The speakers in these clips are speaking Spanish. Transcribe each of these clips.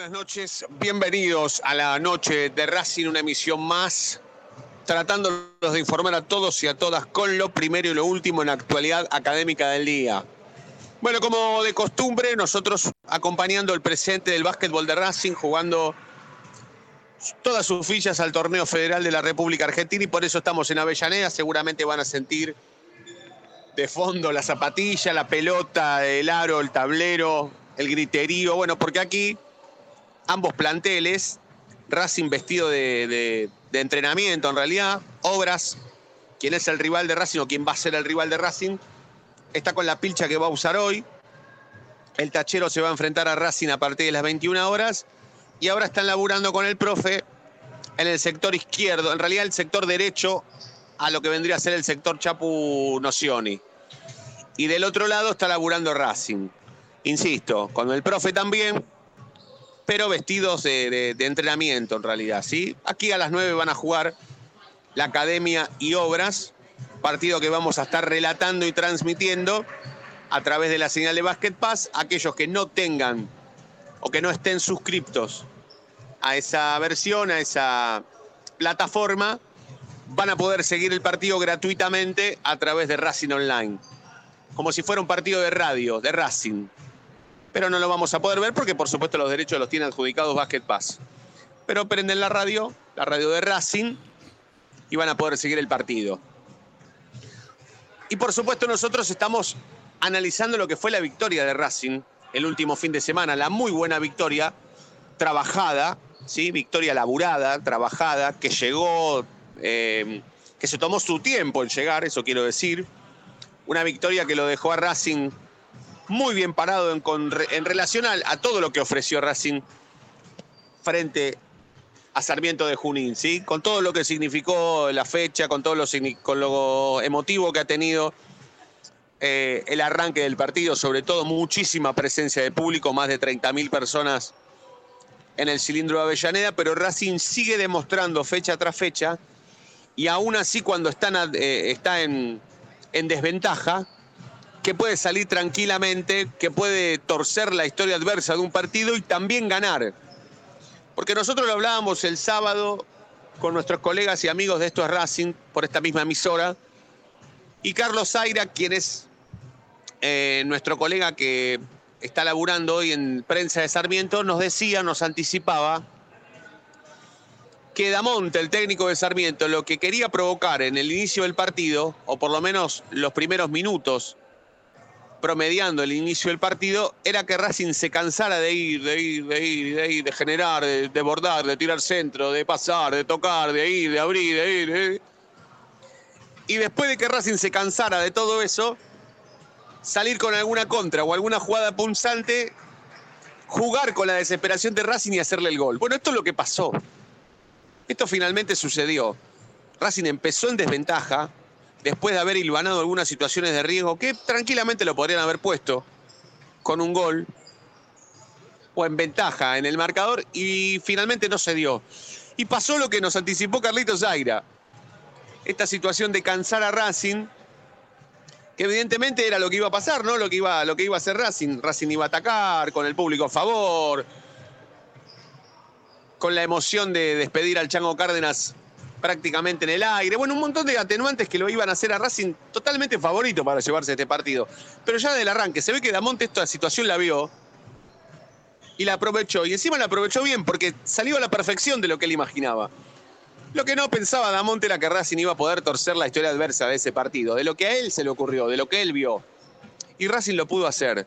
Buenas noches. Bienvenidos a la noche de Racing, una emisión más, tratándonos de informar a todos y a todas con lo primero y lo último en la actualidad académica del día. Bueno, como de costumbre, nosotros acompañando el presente del básquetbol de Racing, jugando todas sus fichas al torneo federal de la República Argentina y por eso estamos en Avellaneda. Seguramente van a sentir de fondo la zapatilla, la pelota, el aro, el tablero, el griterío. Bueno, porque aquí ambos planteles, Racing vestido de, entrenamiento en realidad, Obras, quien es el rival de Racing o quien va a ser el rival de Racing, está con la pilcha que va a usar hoy. El tachero se va a enfrentar a Racing a partir de las 21 horas y ahora están laburando con el profe en el sector izquierdo, en realidad el sector derecho a lo que vendría a ser el sector Chapu Nocioni. Y del otro lado está laburando Racing. Insisto, con el profe también, pero vestidos de, entrenamiento en realidad, ¿sí? Aquí a las 9 van a jugar la Academia y Obras, partido que vamos a estar relatando y transmitiendo a través de la señal de Basket Pass. Aquellos que no tengan o que no estén suscriptos a esa versión, a esa plataforma, van a poder seguir el partido gratuitamente a través de Racing Online. Como si fuera un partido de radio, de Racing. Pero no lo vamos a poder ver porque por supuesto los derechos los tiene adjudicados Basket Pass. Pero prenden la radio, la radio de Racing, y van a poder seguir el partido. Y por supuesto nosotros estamos analizando lo que fue la victoria de Racing el último fin de semana, la muy buena victoria, trabajada, ¿sí? victoria laburada, trabajada, que llegó, eh, que se tomó su tiempo en llegar, eso quiero decir. Una victoria que lo dejó a Racing muy bien parado en, relación a, todo lo que ofreció Racing frente a Sarmiento de Junín, ¿sí? Con todo lo que significó la fecha, con todo lo, con lo emotivo que ha tenido eh, el arranque del partido, sobre todo muchísima presencia de público, más de 30.000 personas en el cilindro de Avellaneda, pero Racing sigue demostrando fecha tras fecha y aún así cuando eh, está en desventaja, que puede salir tranquilamente, que puede torcer la historia adversa de un partido y también ganar. Porque nosotros lo hablábamos el sábado con nuestros colegas y amigos de Esto es Racing por esta misma emisora. Y Carlos Zaira, quien es eh, nuestro colega que está laburando hoy en prensa de Sarmiento, nos decía, nos anticipaba que Damonte, el técnico de Sarmiento, lo que quería provocar en el inicio del partido, o por lo menos los primeros minutos promediando el inicio del partido, era que Racing se cansara de ir, de ir, de ir, de ir, de generar, de, de bordar, de tirar centro, de pasar, de tocar, de ir, de abrir, de ir. de ir. Y después de que Racing se cansara de todo eso, salir con alguna contra o alguna jugada punzante, jugar con la desesperación de Racing y hacerle el gol. Bueno, esto es lo que pasó. Esto finalmente sucedió. Racing empezó en desventaja, después de haber hilvanado algunas situaciones de riesgo que tranquilamente lo podrían haber puesto con un gol o en ventaja en el marcador y finalmente no se dio. Y pasó lo que nos anticipó Carlitos Zaira. Esta situación de cansar a Racing, que evidentemente era lo que iba a pasar, ¿no? Lo que iba, lo que iba a hacer Racing. Racing iba a atacar con el público a favor, con la emoción de despedir al Chango Cárdenas prácticamente en el aire. Bueno, un montón de atenuantes que lo iban a hacer a Racing totalmente favorito para llevarse este partido. Pero ya del arranque, se ve que Damonte esta situación la vio y la aprovechó. Y encima la aprovechó bien porque salió a la perfección de lo que él imaginaba. Lo que no pensaba Damonte era que Racing iba a poder torcer la historia adversa de ese partido, de lo que a él se le ocurrió, de lo que él vio. Y Racing lo pudo hacer.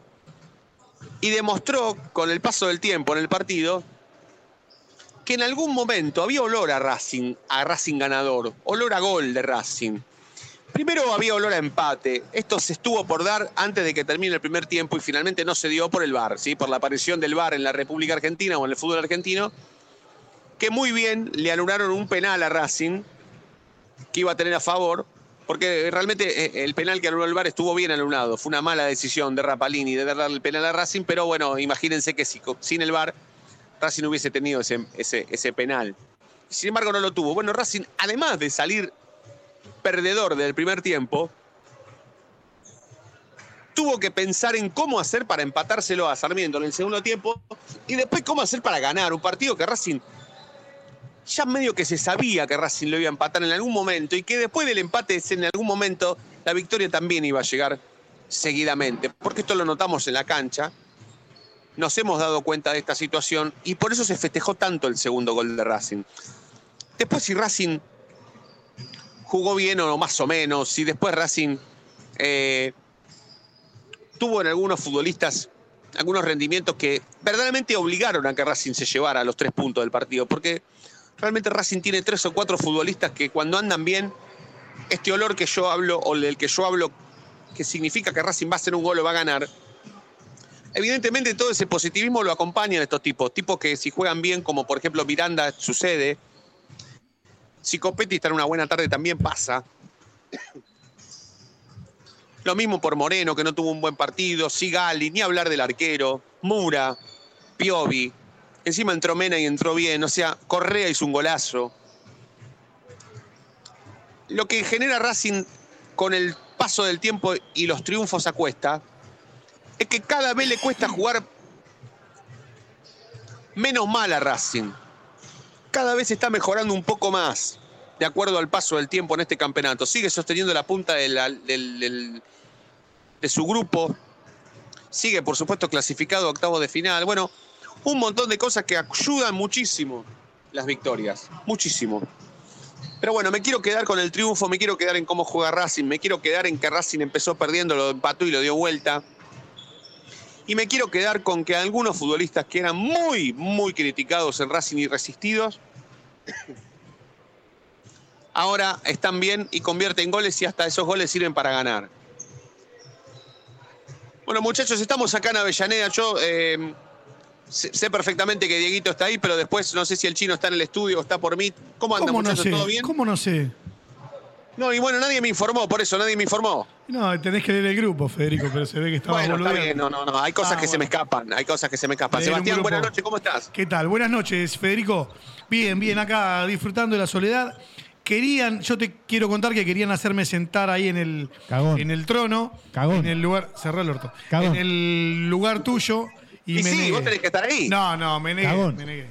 y demostró con el paso del tiempo en el partido que en algún momento había olor a Racing, a Racing ganador, olor a gol de Racing. Primero había olor a empate. Esto se estuvo por dar antes de que termine el primer tiempo y finalmente no se dio por el VAR, ¿sí? por la aparición del VAR en la República Argentina o en el fútbol argentino, que muy bien le anularon un penal a Racing que iba a tener a favor, porque realmente eh, el penal que anuló el VAR estuvo bien anulado. Fue una mala decisión de Rapalini de darle el penal a Racing, pero bueno, imagínense que si, sin el VAR Racing hubiese tenido ese, ese, penal. Sin embargo, no lo tuvo. Bueno, Racing, además de salir perdedor del primer tiempo, tuvo que pensar en cómo hacer para empatárselo a Sarmiento en el segundo tiempo y después cómo hacer para ganar un partido que Racing ya medio que se sabía que Racing lo iba a empatar en algún momento y que después del empate en algún momento la victoria también iba a llegar seguidamente, porque esto lo notamos en la cancha, nos hemos dado cuenta de esta situación y por eso se festejó tanto el segundo gol de Racing. Después si Racing jugó bien o más o menos, si después Racing eh, tuvo en algunos futbolistas algunos rendimientos que verdaderamente obligaron a que Racing se llevara los tres puntos del partido, porque realmente Racing tiene tres o cuatro futbolistas que cuando andan bien, este olor que yo hablo o del que yo hablo, que significa que Racing va a hacer un gol o va a ganar, evidentemente todo ese positivismo lo acompañan estos tipos, tipos que si juegan bien, como por ejemplo Miranda sucede, si Copetti está en una buena tarde también pasa. Lo mismo por Moreno, que no tuvo un buen partido, Sigali, ni hablar del arquero, Mura, Piovi. Encima entró Mena y entró bien, o sea, Correa hizo un golazo. Lo que genera Racing con el paso del tiempo y los triunfos a cuesta es que cada vez le cuesta jugar menos mal a Racing. Cada vez está mejorando un poco más de acuerdo al paso del tiempo en este campeonato. Sigue sosteniendo la punta de, de su grupo. Sigue, por supuesto, clasificado a octavos de final. Bueno, un montón de cosas que ayudan muchísimo las victorias. Muchísimo. Pero bueno, me quiero quedar con el triunfo, me quiero quedar en cómo juega Racing, me quiero quedar en que Racing empezó perdiendo, lo empató y lo dio vuelta. Y me quiero quedar con que algunos futbolistas que eran muy, muy criticados en Racing y resistidos, ahora están bien y convierten goles y hasta esos goles sirven para ganar. Bueno, muchachos, estamos acá en Avellaneda. Yo eh, sé, perfectamente que Dieguito está ahí, pero después no sé si el chino está en el estudio o está por mí. ¿Cómo anda, muchachos? ¿Todo bien? ¿Cómo no sé? No, y bueno, nadie me informó, por eso nadie me informó. No, tenés que leer el grupo, Federico, pero se ve que estaba bueno, está bien, no, no, no, hay cosas ah, que se me escapan, hay cosas que se me escapan. Sebastián, buenas noches, ¿cómo estás? ¿Qué tal? Buenas noches, Federico. Bien, bien, acá disfrutando de la soledad. Querían, yo te quiero contar que querían hacerme sentar ahí en el, en el trono, Cagón. en el lugar, cerré el orto, en el lugar tuyo y, y me sí, negué. vos tenés que estar ahí. No, no, me negué, Cagón. me negué.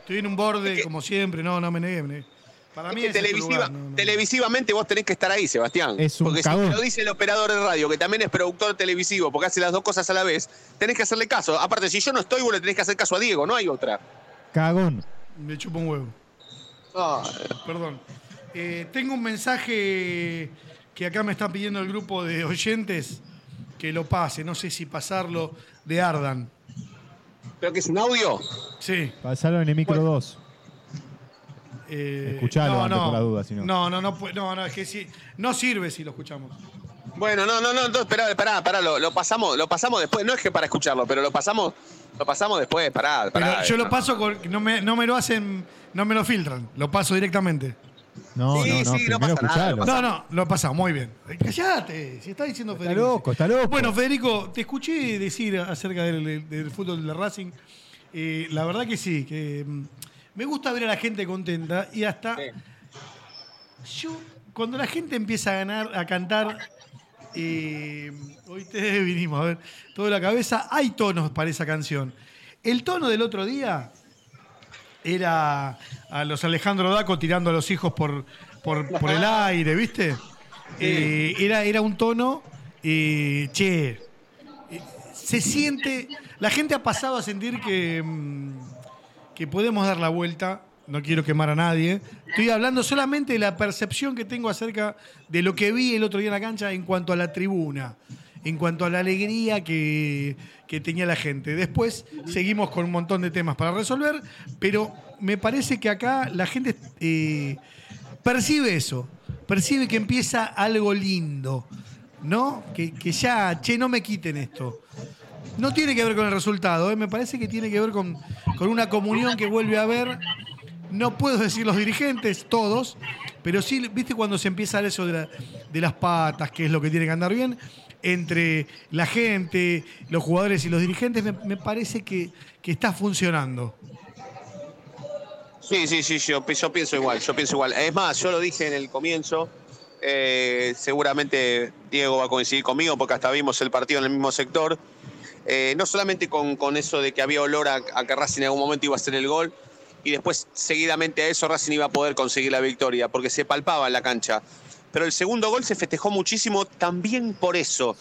Estoy en un borde, como siempre, no, no, me negué, me negué. Para Es mí que ese es tu televisiva- lugar, no, no. televisivamente vos tenés que estar ahí, Sebastián. Es un porque cagón. si te lo dice el operador de radio, que también es productor televisivo, porque hace las dos cosas a la vez, tenés que hacerle caso. Aparte, si yo no estoy, vos le tenés que hacer caso a Diego, no hay otra. Cagón. Me chupo un huevo. Ah, Perdón. Eh, tengo un mensaje que acá me está pidiendo el grupo de oyentes que lo pase. No sé si pasarlo de Ardan. ¿Pero que es un audio? Sí. Pasalo en el micro Bueno. 2. Eh, Escuchalo antes por la duda, si no. No, no, no, no, no, es que sí, no sirve si lo escuchamos. Bueno, no, no, no, entonces, esperá, pará, pará, lo, lo pasamos, lo pasamos después. No es que para escucharlo, pero lo pasamos, lo pasamos después, pará, Pero yo lo paso con. No me, no me lo hacen. No me lo filtran. Lo paso directamente. No, Sí, no, no. sí, no pasa nada, no pasa No, no, lo pasamos, muy bien. Eh, Callate, si está diciendo Está Federico. loco, está loco. Bueno, Federico, te escuché decir acerca del, del- del fútbol de Racing. Eh, la verdad que sí, que mm, me gusta ver a la gente contenta y hasta yo, cuando la gente empieza a ganar, a cantar, eh, hoy te vinimos a ver, toda la cabeza, hay tonos para esa canción. El tono del otro día era a los Alejandro Daco tirando a los hijos por, por, por el aire, ¿viste? Eh, era, era un tono, eh, che, eh, se siente, la gente ha pasado a sentir que, mm, que podemos dar la vuelta, no quiero quemar a nadie, estoy hablando solamente de la percepción que tengo acerca de lo que vi el otro día en la cancha en cuanto a la tribuna. en cuanto a la alegría que, que tenía la gente. Después seguimos con un montón de temas para resolver, pero me parece que acá la gente eh, percibe eso, percibe que empieza algo lindo, ¿no? Que, que ya, che, no me quiten esto. No tiene que ver con el resultado, ¿eh? me parece que tiene que ver con, con una comunión que vuelve a haber. No puedo decir los dirigentes, todos, pero sí, viste cuando se empieza eso de, de las patas, que es lo que tiene que andar bien, entre la gente, los jugadores y los dirigentes, me, parece que, que está funcionando. Sí, sí, sí, yo, yo pienso igual, yo pienso igual. Es más, yo lo dije en el comienzo, eh, seguramente Diego va a coincidir conmigo porque hasta vimos el partido en el mismo sector. Eh, no solamente con, con eso de que había olor a, a que Racing en algún momento iba a hacer el gol y después seguidamente a eso Racing iba a poder conseguir la victoria porque se palpaba en la cancha. Pero el segundo gol se festejó muchísimo también por eso,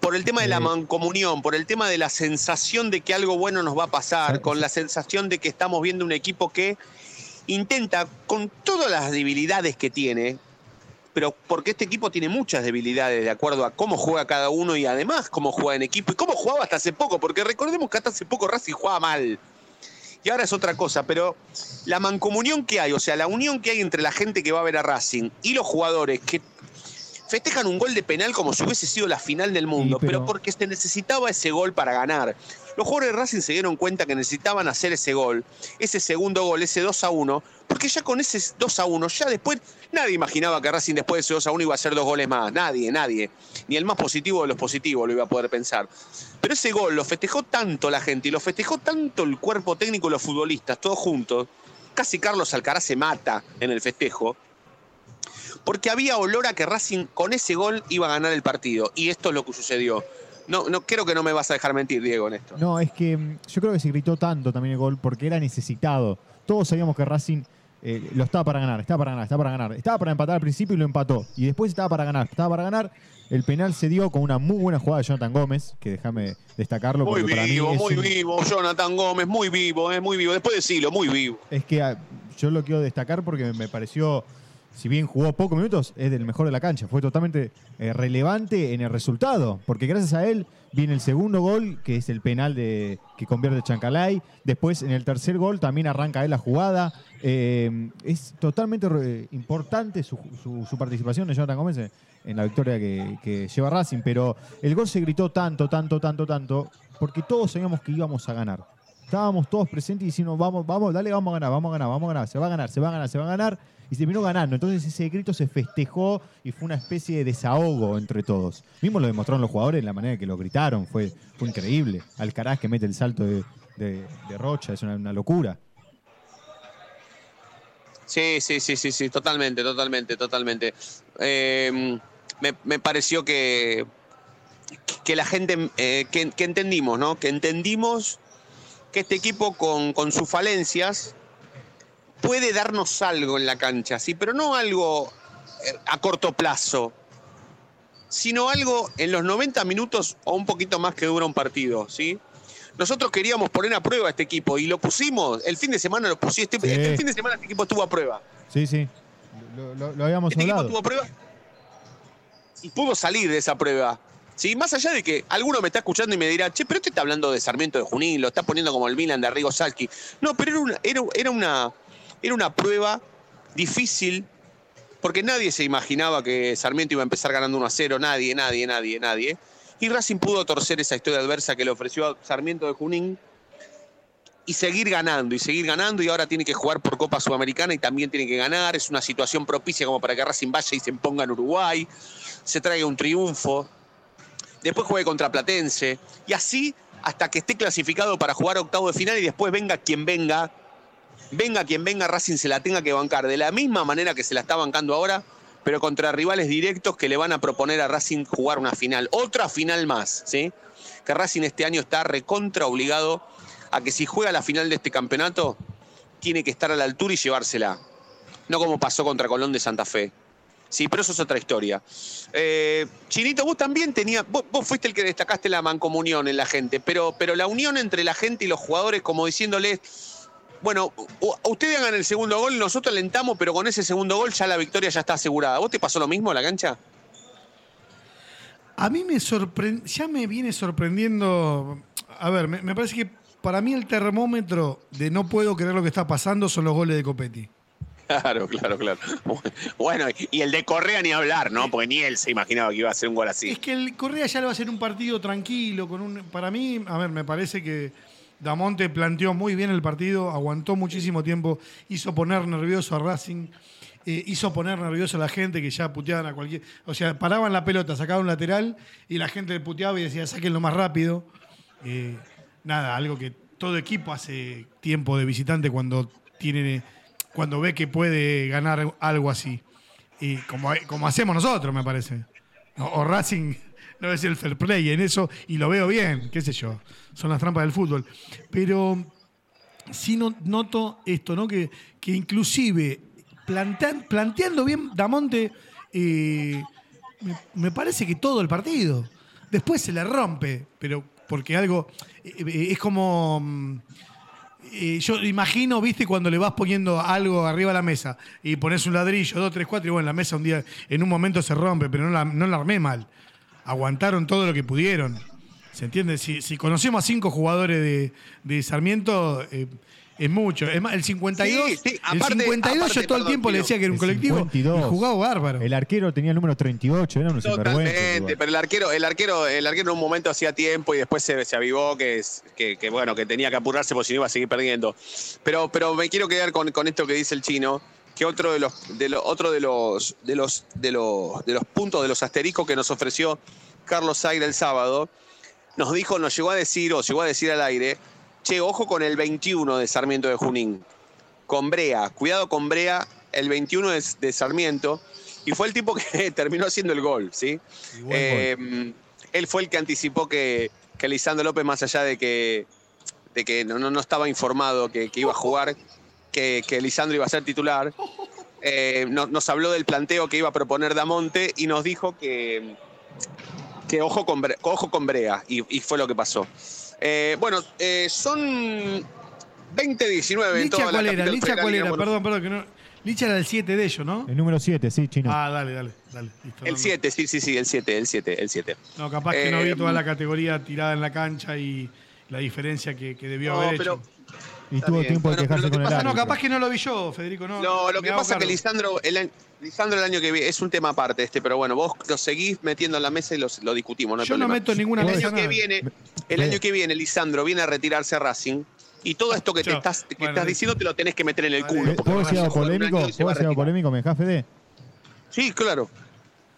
por el tema de la mancomunión, por el tema de la sensación de que algo bueno nos va a pasar, con la sensación de que estamos viendo un equipo que intenta, con todas las debilidades que tiene, pero porque este equipo tiene muchas debilidades de acuerdo a cómo juega cada uno y además cómo juega en equipo y cómo jugaba hasta hace poco, porque recordemos que hasta hace poco Racing jugaba mal. Y ahora es otra cosa, pero la mancomunión que hay, o sea, la unión que hay entre la gente que va a ver a Racing y los jugadores que festejan un gol de penal como si hubiese sido la final del mundo, Sí, pero- pero porque se necesitaba ese gol para ganar. Los jugadores de Racing se dieron cuenta que necesitaban hacer ese gol, ese segundo gol, ese 2 a 1, porque ya con ese 2 a 1, ya después, nadie imaginaba que Racing después de ese 2 a 1 iba a hacer dos goles más. Nadie, nadie. Ni el más positivo de los positivos lo iba a poder pensar. Pero ese gol lo festejó tanto la gente y lo festejó tanto el cuerpo técnico y los futbolistas, todos juntos. Casi Carlos Alcaraz se mata en el festejo. Porque había olor a que Racing con ese gol iba a ganar el partido. Y esto es lo que sucedió. No, no, creo que no me vas a dejar mentir, Diego, en esto. No, es que mm, yo creo que se gritó tanto también el gol porque era necesitado. Todos sabíamos que Racing eh, lo estaba para ganar, estaba para ganar, estaba para ganar. Estaba para empatar al principio y lo empató. Y después estaba para ganar, estaba para ganar. El penal se dio con una muy buena jugada de Jonathan Gómez, que déjame destacarlo Muy porque para mí vivo, muy un- vivo, Jonathan Gómez, muy vivo, eh, muy vivo. Después decirlo, muy vivo. Es que ah, yo lo quiero destacar porque me pareció, si bien jugó pocos minutos, es del mejor de la cancha. Fue totalmente eh, relevante en el resultado, porque gracias a él viene el segundo gol, que es el penal que convierte Chancalay. Después, en el tercer gol, también arranca él la jugada. Eh, es totalmente eh, importante su, participación de Jonathan Gómez en, en la victoria que, que lleva Racing, pero el gol se gritó tanto, tanto, tanto, tanto, porque todos sabíamos que íbamos a ganar. Estábamos todos presentes y diciendo, vamos, vamos, dale, vamos a ganar, vamos a ganar, vamos a ganar, se va a ganar, se va a ganar, se va a ganar. Y se terminó ganando. Entonces ese grito se festejó y fue una especie de desahogo entre todos. Mismo lo demostraron los jugadores en la manera que lo gritaron. Fue, fue increíble. Alcaraz que mete el salto de, de- Rocha, es una, locura. Sí, sí, sí, sí, sí, totalmente, totalmente, totalmente. Eh, me, me pareció que, que la gente, eh, que, que entendimos, ¿no? Que entendimos que este equipo con, con sus falencias puede darnos algo en la cancha, sí, pero no algo eh, a corto plazo, sino algo en los 90 minutos o un poquito más que dura un partido, ¿sí? Nosotros queríamos poner a prueba a este equipo y lo pusimos. El fin de semana lo pusimos. Este, Sí. el fin de semana este equipo estuvo a prueba. Sí, sí. Lo, lo- lo habíamos Este equipo hablado. tuvo a prueba y pudo salir de esa prueba. ¿Sí? Más allá de que alguno me está escuchando y me dirá, che, pero este está hablando de Sarmiento de Junín, lo está poniendo como el Milan de Arrigo Salki. No, pero era una, era, era una, era una prueba difícil porque nadie se imaginaba que Sarmiento iba a empezar ganando 1 a 0, nadie, nadie, nadie, nadie. Y Racing pudo torcer esa historia adversa que le ofreció a Sarmiento de Junín y seguir ganando, y seguir ganando, y ahora tiene que jugar por Copa Sudamericana y también tiene que ganar. Es una situación propicia como para que Racing vaya y se ponga en Uruguay, se traiga un triunfo, después juegue contra Platense, y así hasta que esté clasificado para jugar octavo de final y después venga quien venga, venga quien venga, Racing se la tenga que bancar de la misma manera que se la está bancando ahora, pero contra rivales directos que le van a proponer a Racing jugar una final, otra final más, ¿sí? Que Racing este año está recontra obligado a que si juega la final de este campeonato, tiene que estar a la altura y llevársela. No como pasó contra Colón de Santa Fe. Sí, pero eso es otra historia. Eh, Chinito, vos también tenías, vos, vos fuiste el que destacaste la mancomunión en la gente, pero, pero la unión entre la gente y los jugadores, como diciéndoles, bueno, ustedes hagan el segundo gol, nosotros alentamos, pero con ese segundo gol ya la victoria ya está asegurada. ¿Vos te pasó lo mismo en la cancha? A mí me sorprende, ya me viene sorprendiendo. A ver, me, me parece que para mí el termómetro de no puedo creer lo que está pasando son los goles de Copetti. Claro, claro, claro. Bueno, y el de Correa ni hablar, ¿no? Porque ni él se imaginaba que iba a hacer un gol así. Es que el Correa ya le va a ser un partido tranquilo. Con un, para mí, a ver, me parece que Damonte planteó muy bien el partido, aguantó muchísimo tiempo, hizo poner nervioso a Racing, eh, hizo poner nervioso a la gente que ya puteaban a cualquier. O sea, paraban la pelota, sacaban un lateral y la gente le puteaba y decía, sáquenlo más rápido. Eh, nada, algo que todo equipo hace tiempo de visitante cuando tiene cuando ve que puede ganar algo así. Y como, como hacemos nosotros, me parece. O, o Racing no es el fair play en eso, y lo veo bien, qué sé yo. Son las trampas del fútbol. Pero sí no- noto esto, ¿no? Que, que inclusive plantean- planteando bien Damonte, eh, me, me parece que todo el partido. Después se le rompe, pero porque algo eh, eh, es como. mm, yo imagino, viste, cuando le vas poniendo algo arriba de la mesa y pones un ladrillo, dos, tres, cuatro, y bueno, la mesa un día, en un momento se rompe, pero no no la armé mal. Aguantaron todo lo que pudieron. ¿Se entiende? Si, si conocemos a cinco jugadores de, de Sarmiento, eh, es mucho. Es más, el 52, Sí, sí, el aparte- 52 yo todo el perdón, tiempo le decía que era un El colectivo 52. y jugaba bárbaro. El arquero tenía el número 38, era un. Totalmente, pero el arquero, el arquero, el arquero en un momento hacía tiempo y después se, se avivó que, que, bueno, que tenía que apurarse porque si no iba a seguir perdiendo. Pero, pero me quiero quedar con, con esto que dice el chino, que otro de los, de lo- otro de los, de los, de los, de los puntos, de los asteriscos que nos ofreció Carlos Aire el sábado, nos dijo, nos llegó a decir, o llegó a decir al aire, che, ojo con el 21 de Sarmiento de Junín, con Brea, cuidado con Brea, el 21 de, de Sarmiento, y fue el tipo que terminó haciendo el gol, ¿sí? Eh, él fue el que anticipó que, que Lisandro López, más allá de que, de que no, no- no estaba informado que, que iba a jugar, que, que Lisandro iba a ser titular, eh, no- nos habló del planteo que iba a proponer Damonte y nos dijo que, que ojo, con, ojo con Brea, y, y fue lo que pasó. Eh, bueno, eh, son 20-19 en Licha, toda la ¿cuál era? Licha, ¿cuál era? Perdón, perdón. Que no... Licha era el 7 de ellos, ¿no? El número 7, sí, chino. Ah, dale, dale. dale listo, El no, no. 7, sí, sí, sí, el 7, el 7, el 7. No, capaz que no vi toda la categoría tirada en la cancha y la diferencia que, que debió No, haber pero hecho. Y tuvo bien. tiempo de Bueno, quejarse lo que con el pasa- no, capaz que no lo vi yo, Federico. No, No, lo que pasa es que. Lisandro el, año- Lisandro el año que viene es un tema aparte este, pero bueno, vos lo seguís metiendo en la mesa y los- lo discutimos, no Yo no meto ninguna el mesa. año que viene, el año que viene Lisandro viene a retirarse a Racing y todo esto que te estás, que bueno, estás diciendo te lo tenés que meter en el culo. Eh, ¿Puedo decir algo polémico? ¿Puedo decir algo polémico? ¿Me dejás, Fede? Sí, claro.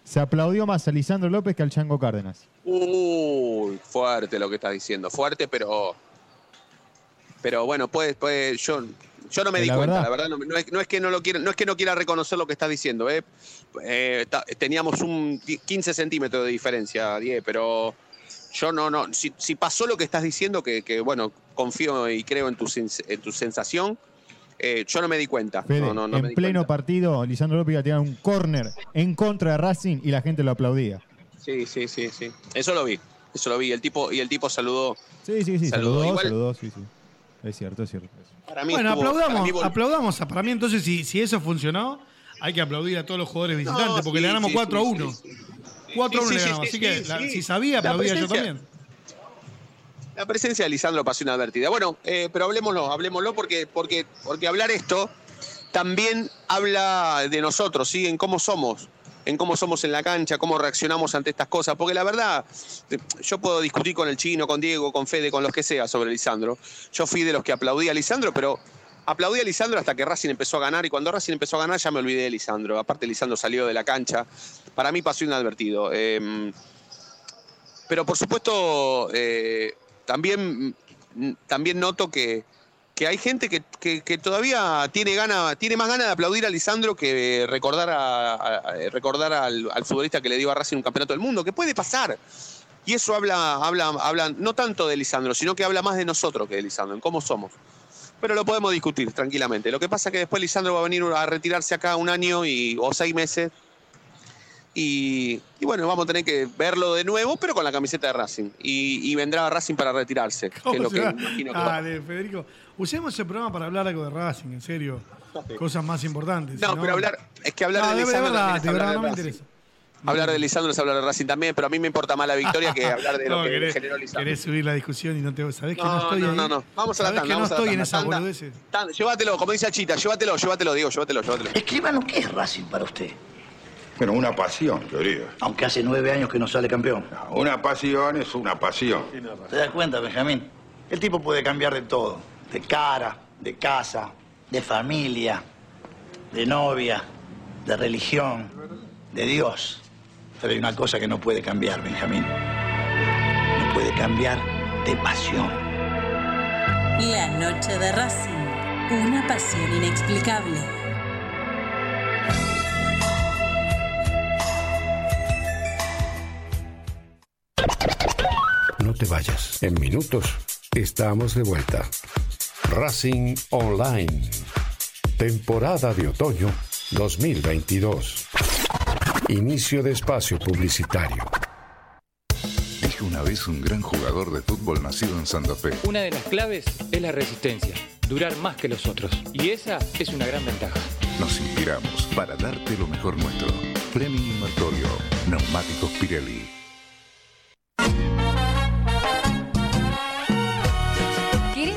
Se aplaudió más a Lisandro López que al Chango Cárdenas. Uy, fuerte lo que estás diciendo, fuerte, pero pero bueno, pues, pues yo yo no me di la cuenta, verdad- la verdad, no, no es, no es que no lo quiera, no es que no quiera reconocer lo que estás diciendo, ¿eh? Eh, ta- teníamos un 15 centímetros de diferencia, 10, pero yo no, no, si, si pasó lo que estás diciendo, que, que, bueno, confío y creo en tu, en tu sensación, eh, yo no me di cuenta. Fede, no, no, no me en di pleno cuenta. partido, Lisandro López iba a tirar un córner en contra de Racing y la gente lo aplaudía. Sí, sí, sí, sí. Eso lo vi, eso lo vi. El tipo, y el tipo saludó. Sí, sí, sí, Saludó. saludó, Igual- saludó, sí, sí. Es cierto, es cierto. Para mí Bueno, estuvo- para aplaudamos, mí aplaudamos. Para mí, entonces, si, si eso funcionó, hay que aplaudir a todos los jugadores visitantes, No, porque sí, le ganamos sí, 4 a sí, 1. sí, sí. 4 a 1 Sí, le ganamos. sí, Así que sí, la- sí. si sabía, La aplaudía yo presencia- también. La presencia de Lisandro pasó inadvertida. Bueno, eh, pero hablemoslo, hablemoslo porque, porque, porque hablar esto también habla de nosotros, ¿sí? En cómo somos, en cómo somos en la cancha, cómo reaccionamos ante estas cosas. Porque la verdad, yo puedo discutir con el chino, con Diego, con Fede, con los que sea sobre Lisandro. Yo fui de los que aplaudí a Lisandro, pero aplaudí a Lisandro hasta que Racing empezó a ganar y cuando Racing empezó a ganar ya me olvidé de Lisandro. Aparte Lisandro salió de la cancha. Para mí pasó inadvertido. Eh, pero por supuesto, eh, también, también noto que, que hay gente que, que- que todavía tiene, gana, tiene más ganas de aplaudir a Lisandro que recordar, a, a- a- recordar al, al futbolista que le dio a Racing un campeonato del mundo, que puede pasar. Y eso habla, habla, habla no tanto de Lisandro, sino que habla más de nosotros que de Lisandro, en cómo somos. Pero lo podemos discutir tranquilamente. Lo que pasa es que después Lisandro va a venir a retirarse acá un año y, o seis meses. Y, y bueno, vamos a tener que verlo de nuevo, pero con la camiseta de Racing. Y, y vendrá a Racing para retirarse, que es ¿Cómo lo que imagino que va. Dale, Federico. Usemos ese programa para hablar algo de Racing, en serio. Cosas más importantes. No, pero hablar, es que hablar No, de de, de Lisandro verdad, también es de verdad, hablar no me interesa. Hablar de Lisandro es hablar de Racing también, pero a mí me importa más la victoria que hablar de lo que querés, generó Lisandro. querés subir la discusión y no te sabés que no, No, estoy no, ahí. no, no. Vamos a la tanda. que no vamos a la estoy en Tanda. boludeces. Tanda, Llévatelo, como dice Achita, llévatelo, llévatelo, Diego, llévatelo, llévatelo. Escribano, ¿qué es Racing para usted? Bueno, una pasión, querido. Aunque hace nueve años que no sale campeón. Una pasión es una pasión. ¿Te das cuenta, Benjamín? El tipo puede cambiar de todo. De cara, de casa, de familia, de novia, de religión, de Dios. Pero hay una cosa que no puede cambiar, Benjamín. No puede cambiar de pasión. La noche de Racing. Una pasión inexplicable. No te vayas. En minutos estamos de vuelta. Racing Online. Temporada de otoño 2022. Inicio de espacio publicitario. Dijo una vez un gran jugador de fútbol nacido en Santa Fe. Una de las claves es la resistencia, durar más que los otros. Y esa es una gran ventaja. Nos inspiramos para darte lo mejor nuestro. Fleming Martorio. Neumáticos Pirelli.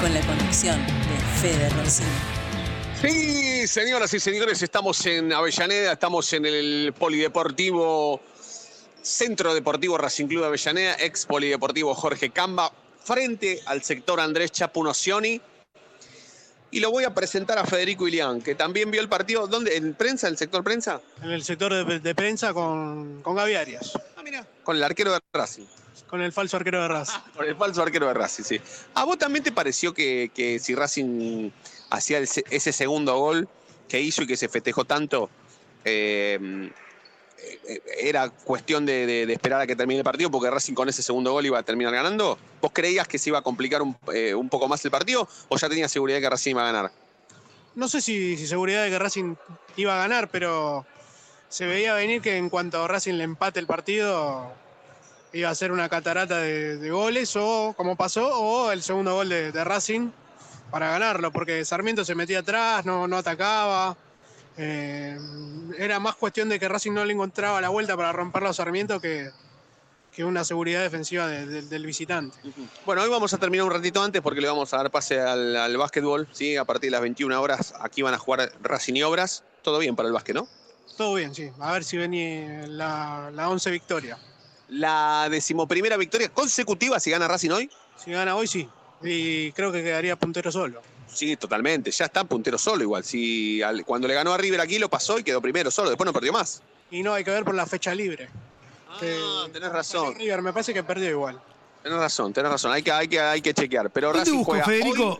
Con la conducción de Fede Roncino. Sí, señoras y señores, estamos en Avellaneda, estamos en el Polideportivo, Centro Deportivo Racing Club de Avellaneda, ex Polideportivo Jorge Camba, frente al sector Andrés Chapunocioni. Y lo voy a presentar a Federico Ilián, que también vio el partido. ¿Dónde? ¿En prensa? ¿En el sector prensa? En el sector de, de prensa con, con Gaby Arias. Ah, mira. Con el arquero de Racing. Con el falso arquero de Racing. Con el falso arquero de Racing, sí. ¿A vos también te pareció que, que si Racing hacía el ese segundo gol que hizo y que se festejó tanto, eh, eh, era cuestión de, de- de esperar a que termine el partido porque Racing con ese segundo gol iba a terminar ganando? ¿Vos creías que se iba a complicar un, eh, un poco más el partido o ya tenías seguridad que Racing iba a ganar? no sé si, si seguridad de que Racing iba a ganar, pero se veía venir que en cuanto Racing le empate el partido, iba a ser una catarata de, de goles, o como pasó, o el segundo gol de, de Racing para ganarlo, porque Sarmiento se metía atrás, no, no atacaba. Eh, era más cuestión de que Racing no le encontraba la vuelta para romperlo a Sarmiento que, que una seguridad defensiva de- de- del visitante. Bueno, hoy vamos a terminar un ratito antes porque le vamos a dar pase al, al básquetbol, ¿sí? A partir de las 21 horas aquí van a jugar Racing y Obras. Todo bien para el básquet, ¿no? Todo bien, sí. A ver si venía la, la 11 victoria. La decimoprimera victoria consecutiva si gana Racing hoy. Si gana hoy, sí. Y creo que quedaría puntero solo. Sí, totalmente. Ya está puntero solo igual. Si al- cuando le ganó a River aquí lo pasó y quedó primero solo. Después no perdió más. Y no hay que ver por la fecha libre. Ah, tenés razón. River me parece que perdió igual. Tenés razón, tenés razón. Hay que, hay que, hay que chequear. Pero ¿Dónde Racing busco, juega Federico? hoy.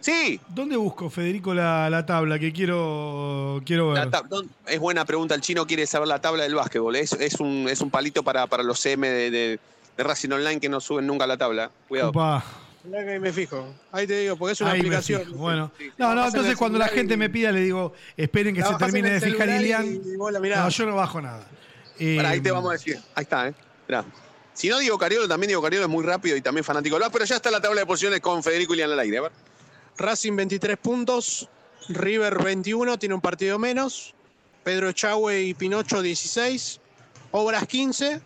Sí. ¿Dónde busco, Federico, la, la tabla que quiero, quiero ver? La tab- ¿dónde- es buena pregunta. El chino quiere saber la tabla del básquetbol. Es, es, un, es un palito para, para los CM de, de- de Racing Online que no suben nunca la tabla. Cuidado. Opa. Ahí me fijo. Ahí te digo, porque es una Ahí me aplicación. fijo. Bueno, Sí, sí. no, no, entonces cuando la gente y- me pida le digo, esperen que La se termine de fijar Ilian. y. No, yo no bajo nada. Eh, Pará, ahí te vamos a decir. Ahí está, ¿eh? Mirá. Si no, Diego Cariolo, también Diego Cariolo es muy rápido y también fanático del pero ya está la tabla de posiciones con Federico Ilian al aire. A ver. Racing 23 puntos, River 21, tiene un partido menos. Pedro Chahue y Pinocho 16, Obras 15,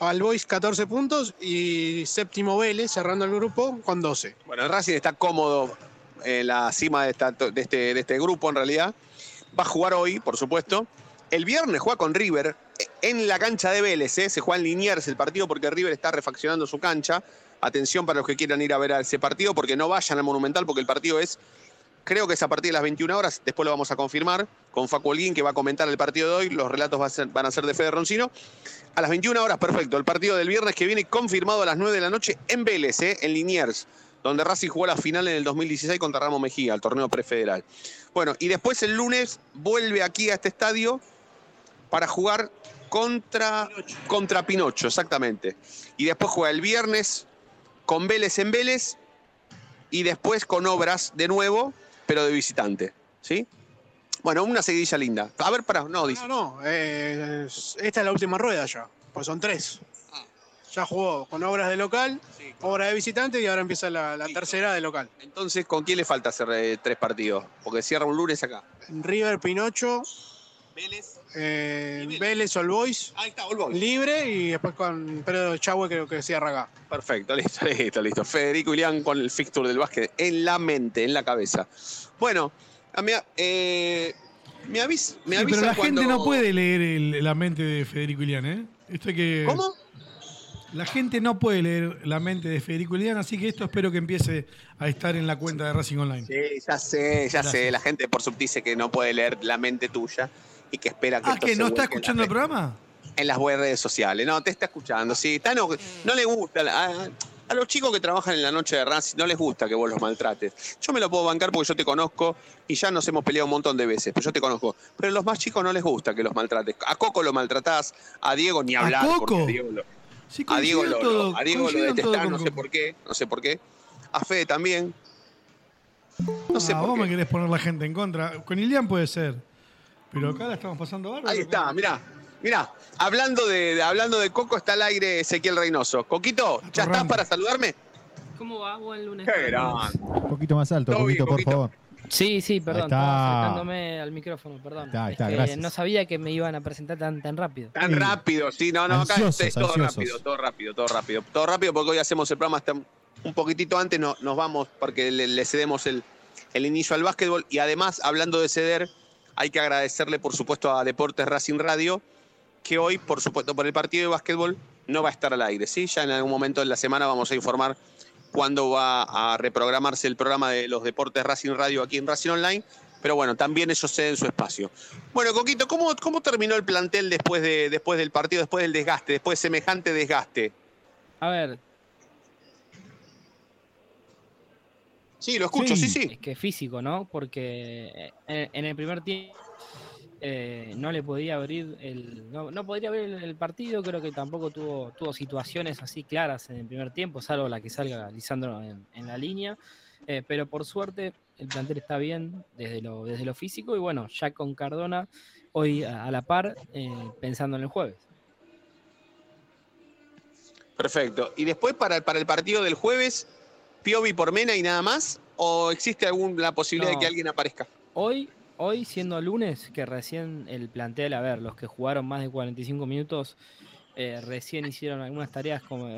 Albois 14 puntos y séptimo Vélez cerrando el grupo con 12. Bueno, Racing está cómodo en la cima este, de este grupo, en realidad. Va a jugar hoy, por supuesto. El viernes juega con River en la cancha de Vélez. ¿eh? Se juega en Liniers el partido porque River está refaccionando su cancha. Atención para los que quieran ir a ver a ese partido porque no vayan al Monumental porque el partido es, creo que es a partir de las 21 horas. Después lo vamos a confirmar con Facu Holguín que va a comentar el partido de hoy. Los relatos van a ser de Fede Roncino. A las 21 horas, perfecto. El partido del viernes que viene confirmado a las 9 de la noche en Vélez, ¿eh? en Liniers, donde Racing jugó la final en el 2016 contra Ramos Mejía, el torneo prefederal. Bueno, y después el lunes vuelve aquí a este estadio para jugar contra, contra Pinocho, exactamente. Y después juega el viernes con Vélez en Vélez y después con Obras de nuevo, pero de visitante. ¿Sí? Bueno, una seguidilla linda. A ver, para, no, dice. No, no, eh, es- esta es la última rueda ya, pues son tres. Ah. Ya jugó con obras de local, obra de visitante y ahora empieza la, la tercera de local. Entonces, ¿con quién le falta hacer eh, tres partidos? Porque cierra un lunes acá. River Pinocho, eh, Vélez, All Boys, libre y después con Pedro Chahue creo que cierra acá. Perfecto, listo, listo, listo. Federico Ilián con el fixture del básquet en la mente, en la cabeza. Bueno, a mí, eh, me, avis, me Sí, pero la cuando- gente no puede leer el- la mente de Federico Ilián, ¿eh? Esto que... ¿Cómo? La gente no puede leer la mente de Federico Ilián, así que esto espero que empiece a estar en la cuenta de Racing Online. Sí, ya sé, ya Gracias. sé. La gente por sub dice que no puede leer la mente tuya y que espera que Ah, esto que se no está escuchando el programa. en las redes sociales. No, te está escuchando. Sí, está, no, no le gusta. A, a los chicos que trabajan en la noche de Racing no les gusta que vos los maltrates. Yo me lo puedo bancar porque yo te conozco y ya nos hemos peleado un montón de veces, pero yo te conozco. Pero a los más chicos no les gusta que los maltrates. A Coco lo maltratás, a Diego ni ¿A hablar. Coco? a Diego lo, Sí, a Diego lo, todo, a Diego lo detestás, no sé Coco. por qué, no sé por qué. A Fede también. No sé Ah, por vos qué. me querés poner la gente en contra. Con Ilián puede ser. Pero acá la estamos pasando bárbaro. Ahí está, mirá. Mirá, hablando de, de- hablando de Coco, está al aire Ezequiel Reynoso. Coquito, ¿ya estás para saludarme? ¿Cómo va? Buen lunes. Qué grande. Un poquito más alto, Coquito, por favor. Sí, sí, perdón, estaba acercándome al micrófono, perdón. Está, Es está, que gracias. no sabía que me iban a presentar tan, tan rápido. Tan rápido, sí, no, no, acá Ansiosos, es todo ansiosos. rápido, todo rápido, todo rápido. Todo rápido porque hoy hacemos el programa hasta un poquitito antes, no, nos vamos porque le, le cedemos el, el inicio al básquetbol y además, hablando de ceder, hay que agradecerle, por supuesto, a Deportes Racing Radio, que hoy, por supuesto, por el partido de básquetbol no va a estar al aire, ¿sí? Ya en algún momento de la semana vamos a informar cuándo va a reprogramarse el programa de los Deportes Racing Radio aquí en Racing Online, pero bueno, también ellos ceden su espacio. Bueno, Coquito, ¿cómo, terminó el plantel después, de, después del partido, después del desgaste, después de semejante desgaste? A ver. Sí, lo escucho, sí, sí. Es que físico, ¿no? Porque en, en el primer tiempo eh, no le podía abrir el. No, no podría abrir el, el partido, creo que tampoco tuvo, tuvo situaciones así claras en el primer tiempo, salvo la que salga Lisandro en, en la línea. Eh, pero por suerte el plantel está bien desde lo, desde lo físico y bueno, ya con Cardona hoy a, a la par eh, pensando en el jueves. Perfecto. ¿Y después para, para el partido del jueves, Piovi por Mena y nada más? ¿O existe alguna posibilidad No. de que alguien aparezca? Hoy, hoy siendo lunes, que recién el plantel, a ver, los que jugaron más de 45 minutos, eh, recién hicieron algunas tareas como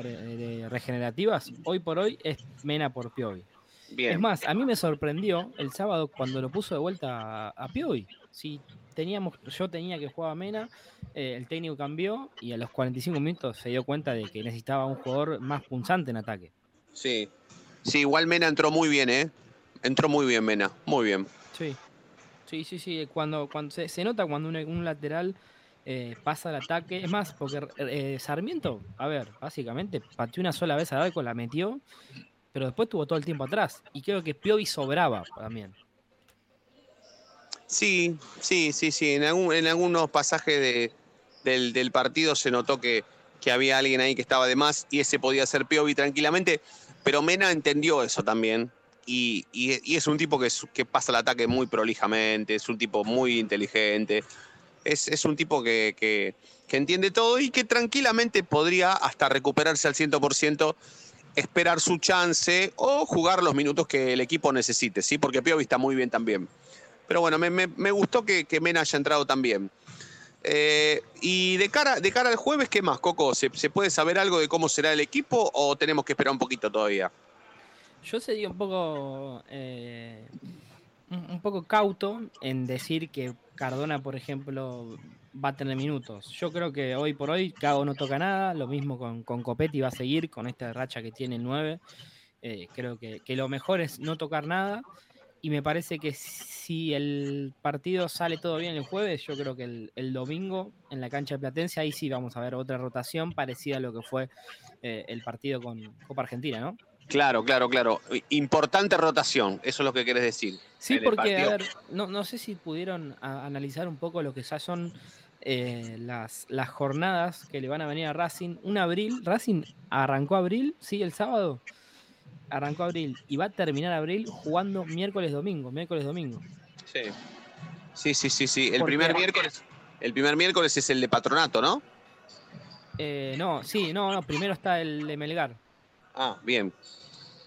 regenerativas, hoy por hoy es Mena por Piovi. Bien. Es más, a mí me sorprendió el sábado cuando lo puso de vuelta a, a Piovi. Si teníamos, yo tenía que jugar a Mena, eh, el técnico cambió y a los 45 minutos se dio cuenta de que necesitaba un jugador más punzante en ataque. Sí. Sí, igual Mena entró muy bien, ¿eh? Entró muy bien Mena, muy bien. Sí, sí, sí, sí. Cuando, cuando se, se nota cuando un, un lateral eh, pasa al ataque. Es más, porque eh, Sarmiento, a ver, básicamente pateó una sola vez al arco, la metió, pero después tuvo todo el tiempo atrás. Y creo que Piovi sobraba también. Sí, sí, sí, sí. En, algún- en algunos pasajes de- del, del partido se notó que, que había alguien ahí que estaba de más y ese podía ser Piovi tranquilamente, pero Mena entendió eso también. Y, y- es un tipo que, que pasa el ataque muy prolijamente, es un tipo muy inteligente, es, es un tipo que, que- que entiende todo y que tranquilamente podría hasta recuperarse al 100%, esperar su chance o jugar los minutos que el equipo necesite, ¿sí? Porque Piovi está muy bien también. Pero bueno, me, me- me gustó que, que Mena haya entrado también. Eh, y de cara, de cara al jueves, ¿qué más, Coco? ¿Se, puede saber algo de cómo será el equipo o tenemos que esperar un poquito todavía? Yo sería un poco eh, un poco cauto en decir que Cardona, por ejemplo, va a tener minutos. Yo creo que hoy por hoy Cago no toca nada, lo mismo con, con Copetti va a seguir con esta racha que tiene el 9. Eh, creo que, que lo mejor es no tocar nada. Y me parece que si el partido sale todo bien el jueves, yo creo que el, el domingo en la cancha de Platense, ahí sí vamos a ver otra rotación parecida a lo que fue eh, el partido con Copa Argentina, ¿no? Claro, claro, claro. Importante rotación, eso es lo que querés decir. Sí, porque, a ver, no, no sé si pudieron analizar un poco lo que ya son eh, las, las jornadas que le van a venir a Racing. Un abril, Racing arrancó abril, sí, el sábado. Arrancó abril y va a terminar abril jugando miércoles domingo, miércoles domingo. Sí. Sí, sí, sí, sí. El primer miércoles, el primer miércoles es el de patronato, ¿no? Eh, no, sí, no, no, primero está el de Melgar. Ah, bien.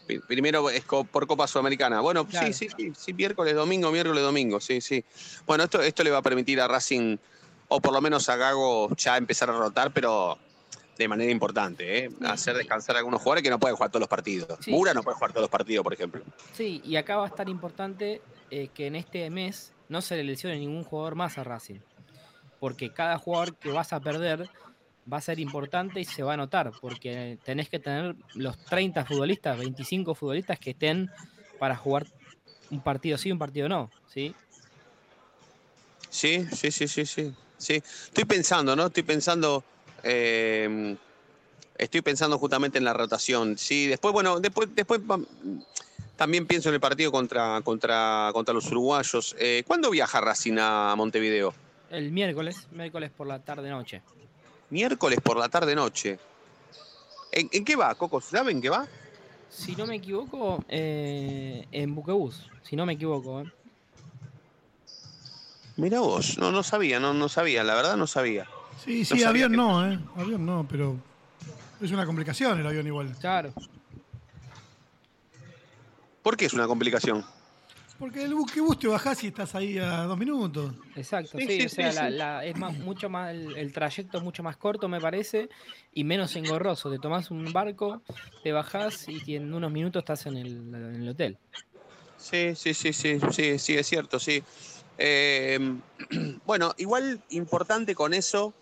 Pri- Primero es por Copa Sudamericana. Bueno, Claro. sí, sí, sí, miércoles, domingo, miércoles, domingo, sí, sí. Bueno, esto, esto le va a permitir a Racing, o por lo menos a Gago, ya empezar a rotar, pero de manera importante, ¿eh? Hacer descansar a algunos jugadores que no pueden jugar todos los partidos. Sí. Mura no puede jugar todos los partidos, por ejemplo. Sí, y acá va a estar importante eh, que en este mes no se le lesione ningún jugador más a Racing. Porque cada jugador que vas a perder va a ser importante y se va a notar. Porque tenés que tener los 30 futbolistas, 25 futbolistas que estén para jugar un partido sí, un partido no. ¿sí? Sí, sí, sí, sí, sí. sí. Estoy pensando, ¿no? Estoy pensando. Eh, estoy pensando justamente en la rotación. Sí, después, bueno, después, después va- también pienso en el partido contra, contra, contra los uruguayos. Eh, ¿Cuándo viaja Racing a Montevideo? El miércoles, miércoles por la tarde-noche. Miércoles por la tarde-noche. ¿En, en qué va, Coco? ¿Saben qué va? Si no me equivoco, eh, en Buquebus. Si no me equivoco. ¿eh? Mira vos, no, no sabía, no, no sabía, la verdad no sabía. Sí, No sí, avión que- no, ¿eh? Avión no, pero es una complicación el avión igual. Claro. ¿Por qué es una complicación? Porque el buquebús te bajás y estás ahí a dos minutos. Exacto, Sí, sí, sí, o sea, sí, la- sí. la- es más, mucho más, el, el trayecto es mucho más corto, me parece, y menos engorroso. Te tomás un barco, te bajás y en unos minutos estás en el, en el hotel. Sí, sí, sí, sí, sí, sí, es cierto, sí. Eh, bueno, igual importante con eso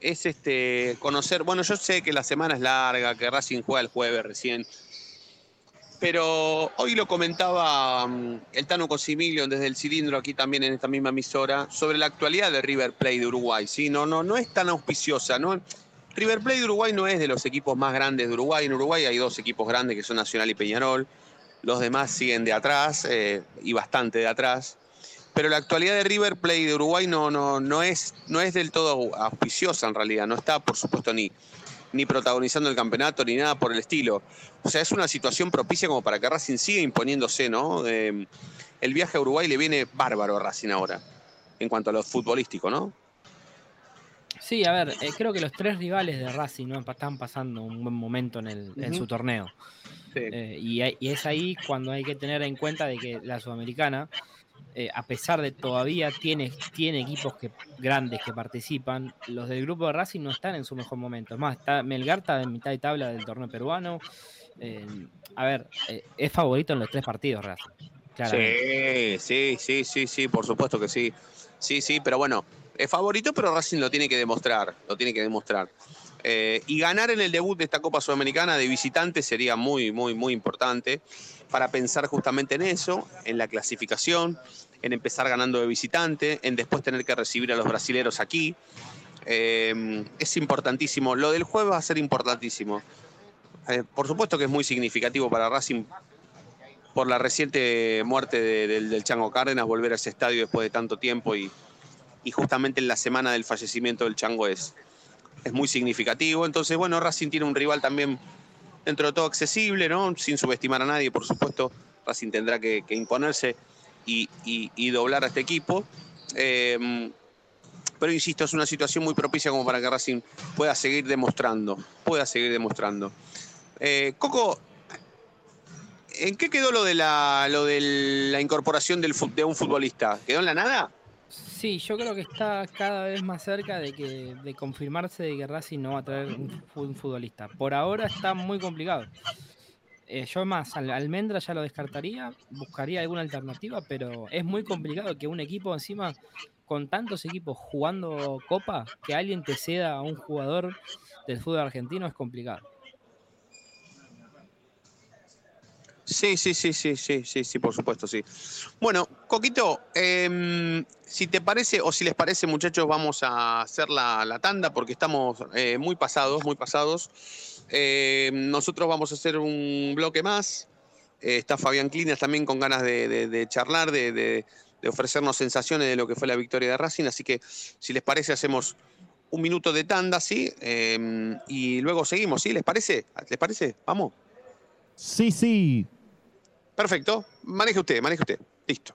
es este conocer. Bueno, yo sé que la semana es larga, que Racing juega el jueves recién. Pero hoy lo comentaba mm, el Tano Cosimilio desde el cilindro aquí también en esta misma emisora sobre la actualidad de River Plate de Uruguay. ¿sí? No, no, no es tan auspiciosa. ¿no? River Plate de Uruguay no es de los equipos más grandes de Uruguay. En Uruguay hay dos equipos grandes que son Nacional y Peñarol. Los demás siguen de atrás eh, y bastante de atrás. Pero la actualidad de River Plate de Uruguay no, no, no, es, no es del todo auspiciosa en realidad. No está, por supuesto, ni, ni protagonizando el campeonato, ni nada por el estilo. O sea, es una situación propicia como para que Racing siga imponiéndose, ¿no? Eh, el viaje a Uruguay le viene bárbaro a Racing ahora, en cuanto a lo futbolístico, ¿no? Sí, a ver, eh, creo que los tres rivales de Racing ¿no? están pasando un buen momento en, el, en su torneo. Eh, y, y es ahí cuando hay que tener en cuenta de que la Sudamericana, eh, a pesar de todavía tiene, tiene equipos que, grandes que participan, los del grupo de Racing no están en su mejor momento. Es más, está, Melgar está en mitad de tabla del torneo peruano. Eh, a ver, eh, es favorito en los tres partidos Racing. claramente. Sí, sí, sí, sí, sí, por supuesto que sí. Sí, sí, pero bueno, es favorito, pero Racing lo tiene que demostrar, lo tiene que demostrar. Y ganar en el debut de esta Copa Sudamericana de visitante sería muy, muy, muy importante para pensar justamente en eso, en la clasificación, en empezar ganando de visitante, en después tener que recibir a los brasileros aquí. Eh, es importantísimo. Lo del jueves va a ser importantísimo. Eh, por supuesto que es muy significativo para Racing por la reciente muerte de- del, del Chango Cárdenas, volver a ese estadio después de tanto tiempo y, y justamente en la semana del fallecimiento del Chango es, es muy significativo. Entonces, bueno, Racing tiene un rival también dentro de todo accesible, ¿no? Sin subestimar a nadie, por supuesto. Racing tendrá que, que imponerse y, y- y doblar a este equipo. Eh, pero insisto, es una situación muy propicia como para que Racing pueda seguir demostrando, pueda seguir demostrando. Eh, Coco, ¿en qué quedó lo de la, lo de la incorporación del, de un futbolista? ¿Quedó en la nada? Sí, yo creo que está cada vez más cerca de que de confirmarse de que Racing no va a traer un futbolista. Por ahora está muy complicado. Eh, yo más, al Almendra ya lo descartaría, buscaría alguna alternativa, pero es muy complicado que un equipo encima, con tantos equipos jugando Copa, que alguien te ceda a un jugador del fútbol argentino es complicado. Sí, sí, sí, sí, sí, sí, sí, por supuesto, sí. Bueno, Coquito, em, si te parece o si les parece, muchachos, vamos a hacer la, la tanda porque estamos eh, muy pasados, muy pasados. Eh, nosotros vamos a hacer un bloque más. Eh, está Fabián Clinas también con ganas de, de- de charlar, de, ofrecernos sensaciones de lo que fue la victoria de Racing. Así que, si les parece, hacemos un minuto de tanda, ¿sí? Em, y luego seguimos, ¿sí? ¿Les parece? ¿Les parece? Vamos. Sí, sí. Perfecto. Maneje usted, maneje usted. Listo.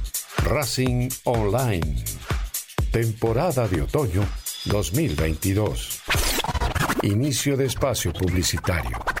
Racing Online. Temporada de otoño 2022. Inicio de espacio publicitario.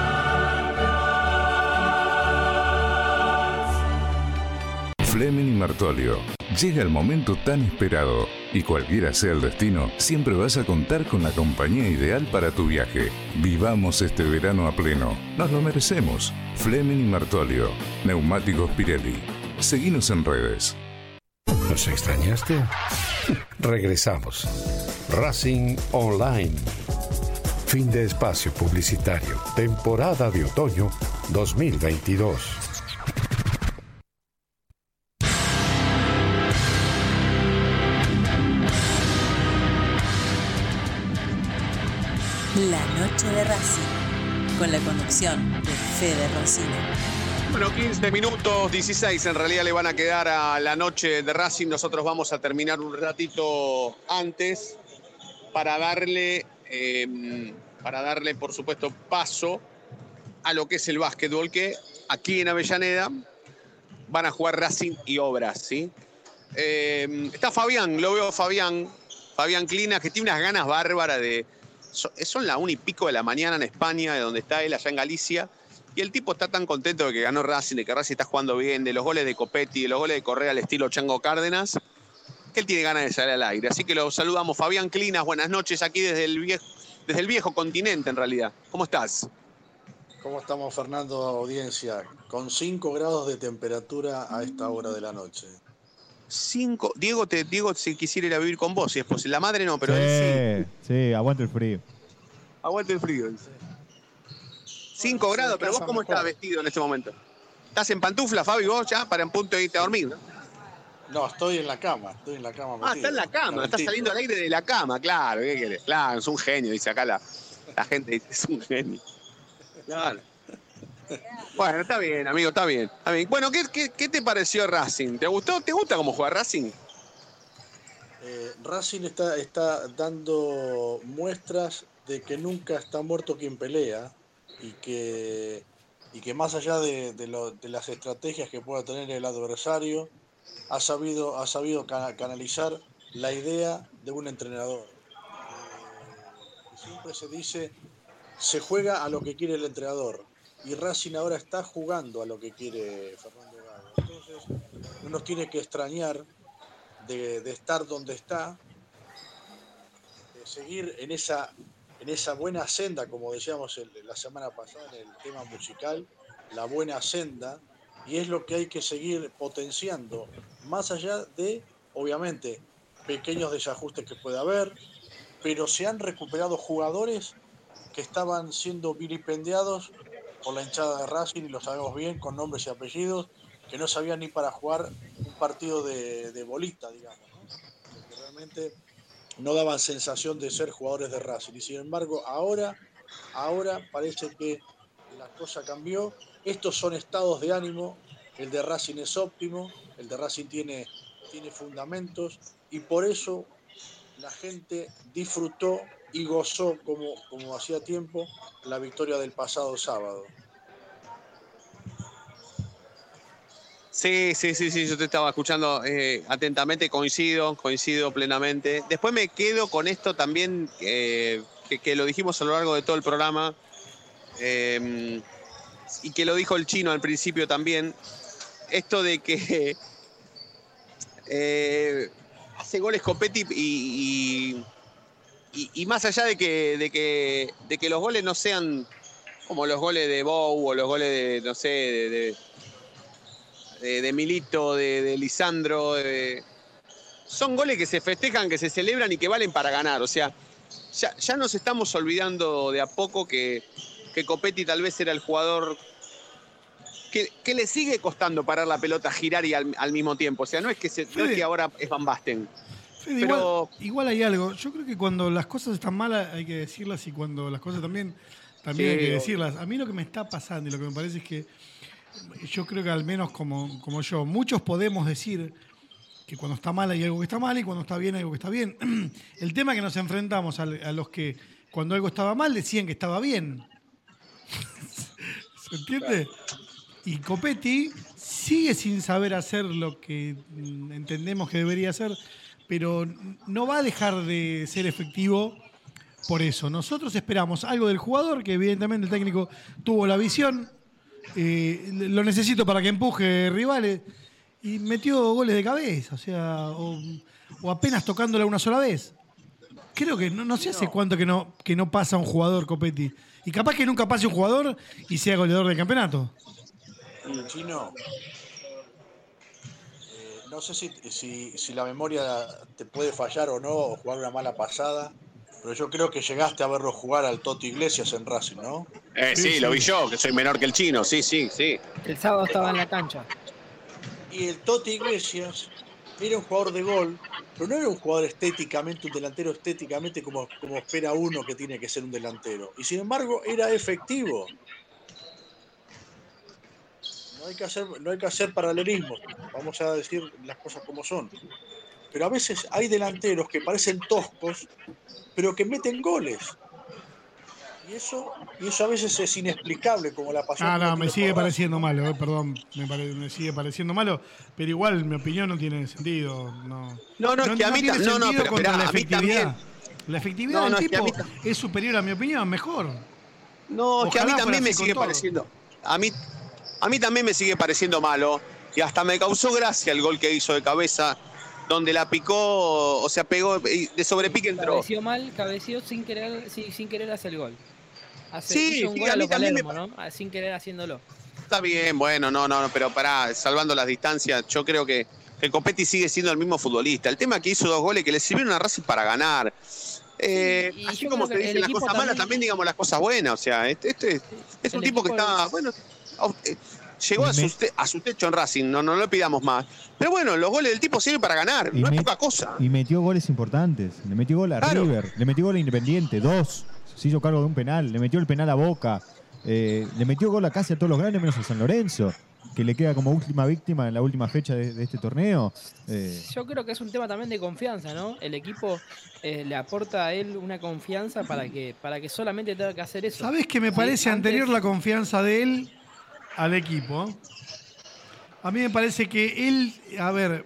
Fleming y Martolio. Llega el momento tan esperado y cualquiera sea el destino, siempre vas a contar con la compañía ideal para tu viaje. Vivamos este verano a pleno. Nos lo merecemos. Fleming y Martolio. Neumáticos Pirelli. Seguinos en redes. ¿Nos extrañaste? Regresamos. Racing Online. Fin de espacio publicitario. Temporada de otoño 2022. De Racing, con la conducción de Fede Rossini. Bueno, 15 minutos, 16 en realidad le van a quedar a la noche de Racing. Nosotros vamos a terminar un ratito antes para darle, eh, para darle, por supuesto, paso a lo que es el básquetbol, que aquí en Avellaneda van a jugar Racing y Obras, ¿sí? Eh, está Fabián, lo veo Fabián, Fabián Clina, que tiene unas ganas bárbaras de... so- Son la una y pico de la mañana en España, de donde está él, allá en Galicia, y el tipo está tan contento de que ganó Racing, de que Racing está jugando bien, de los goles de Copetti, de los goles de Correa al estilo Chango Cárdenas, que él tiene ganas de salir al aire. Así que lo saludamos. Fabián Clinas, buenas noches aquí desde el viejo, desde el viejo continente en realidad. ¿Cómo estás? ¿Cómo estamos, Fernando, audiencia? Con 5 grados de temperatura a esta hora de la noche. Cinco. Diego, te, Diego, si quisiera ir a vivir con vos, si es posible. La madre no, pero él sí. sí, sí, aguanta el frío. Aguante el frío. dice. Cinco Bueno, grados, sí, pero vos cómo mejor. estás vestido en este momento? ¿Estás en pantufla, Fabi, vos ya para en punto de irte a dormir? ¿no? No, estoy en la cama, estoy en la cama. Ah, está en la cama, está saliendo al aire de la cama, claro, ¿qué querés? Claro, es un genio, dice acá la, la gente, dice, es un genio. Claro. Bueno, está bien, amigo, está bien. Está bien. Bueno, ¿qué, te pareció Racing? ¿Te gustó? ¿Te gusta cómo juega Racing? Eh, Racing está, dando muestras de que nunca está muerto quien pelea y que, y que más allá de, de las estrategias que pueda tener el adversario, ha sabido, ha sabido cana- canalizar la idea de un entrenador. Eh, siempre se dice, se juega a lo que quiere el entrenador y Racing ahora está jugando a lo que quiere Fernando Gago. Entonces, no nos tiene que extrañar de, estar donde está, de seguir en esa, en esa buena senda, como decíamos la semana pasada en el tema musical, la buena senda, y es lo que hay que seguir potenciando, más allá de, obviamente, pequeños desajustes que pueda haber, pero se han recuperado jugadores que estaban siendo vilipendiados por la hinchada de Racing, y lo sabemos bien, con nombres y apellidos, que no sabían ni para jugar un partido de, bolita, digamos, realmente no daban sensación de ser jugadores de Racing. Y sin embargo, ahora, ahora parece que la cosa cambió. Estos son estados de ánimo. El de Racing es óptimo, el de Racing tiene, tiene fundamentos y por eso la gente disfrutó y gozó como, como hacía tiempo la victoria del pasado sábado. Sí, sí, sí, sí, yo te estaba escuchando eh, atentamente, coincido, coincido plenamente. Después me quedo con esto también, eh, que, que lo dijimos a lo largo de todo el programa, eh, y que lo dijo el chino al principio también, esto de que hace goles Copetti y- y- y más allá de que, de, que, de que los goles no sean como los goles de Bow o los goles de, no sé, de, de- de- Milito, de, de Lisandro, de- son goles que se festejan, que se celebran y que valen para ganar. O sea, ya, ya nos estamos olvidando de a poco que, que Copetti tal vez era el jugador que, que le sigue costando parar la pelota, girar y al, al mismo tiempo. O sea, no es que, se- no es que ahora es Van Basten. Pero- igual, igual hay algo. Yo creo que cuando las cosas están malas hay que decirlas y cuando las cosas también, también Sí, hay que decirlas. A mí lo que me está pasando y lo que me parece es que yo creo que al menos como, como yo, muchos podemos decir que cuando está mal hay algo que está mal y cuando está bien hay algo que está bien. El tema es que nos enfrentamos a, los que cuando algo estaba mal decían que estaba bien. ¿Se entiende? Y Copetti sigue sin saber hacer lo que entendemos que debería hacer, pero no va a dejar de ser efectivo por eso. Nosotros esperamos algo del jugador, que evidentemente el técnico tuvo la visión, eh, lo necesito para que empuje rivales, y metió goles de cabeza, o sea, o, o apenas tocándola una sola vez. Creo que no, no sé hace cuánto que no, que no pasa un jugador, Copetti. Y capaz que nunca pase un jugador y sea goleador del campeonato. Y Chino, no sé si, si, si la memoria te puede fallar o no, o jugar una mala pasada, pero yo creo que llegaste a verlo jugar al Toto Iglesias en Racing, ¿no? Eh, sí, lo vi yo, que soy menor que el chino, sí, sí, sí. El sábado estaba en la cancha. Y el Toti Iglesias era un jugador de gol, pero no era un jugador estéticamente, un delantero estéticamente como, como espera uno que tiene que ser un delantero. Y sin embargo, era efectivo. No hay que hacer, no hay que hacer paralelismos, vamos a decir las cosas como son. Pero a veces hay delanteros que parecen toscos, pero que meten goles. Y eso, y eso a veces es inexplicable, como la pasión. Ah, no, me sigue pareciendo malo, eh, perdón, me, pare- me sigue pareciendo malo, pero igual mi opinión no tiene sentido. No, No, no, es que a mí no, no, sentido pero contra esperá, la a mí efectividad. también. La efectividad No, no, del es que a tipo es superior a mi opinión, mejor. No, es que a mí Ojalá también me sigue todo. pareciendo. A mí, a mí también me sigue pareciendo malo. Y hasta me causó gracia el gol que hizo de cabeza, donde la picó, o sea, pegó de sobrepique entró. Cabeció mal, cabeció sin querer, sí, sin querer hacer el gol. Hace, Sí, un sí, gol a a lo también me Palermo, ¿no? Ah, Sin querer haciéndolo. Está bien, bueno, no, no, pero pará, salvando las distancias, yo creo que, que Copetti sigue siendo el mismo futbolista. El tema es que hizo dos goles que le sirvieron a Racing para ganar. Eh, y así como se el dicen las cosas malas, también- también digamos las cosas buenas. O sea, este, este es un El tipo que está, es- bueno, llegó a su, te- a su techo en Racing, no, no le pidamos más. Pero bueno, los goles del tipo sirven para ganar, Y no es poca cosa. Y metió goles importantes. Le metió gol a Claro. River, le metió gol a Independiente, dos. Se hizo cargo de un penal, le metió el penal a Boca, eh, le metió gol a casi a todos los grandes menos a San Lorenzo, que le queda como última víctima en la última fecha de, de este torneo. Eh, Yo creo que es un tema también de confianza, ¿no? El equipo eh, le aporta a él una confianza para que, para que solamente tenga que hacer eso. ¿Sabés que me Sí, parece antes- anterior la confianza de él al equipo? A mí me parece que él, a ver,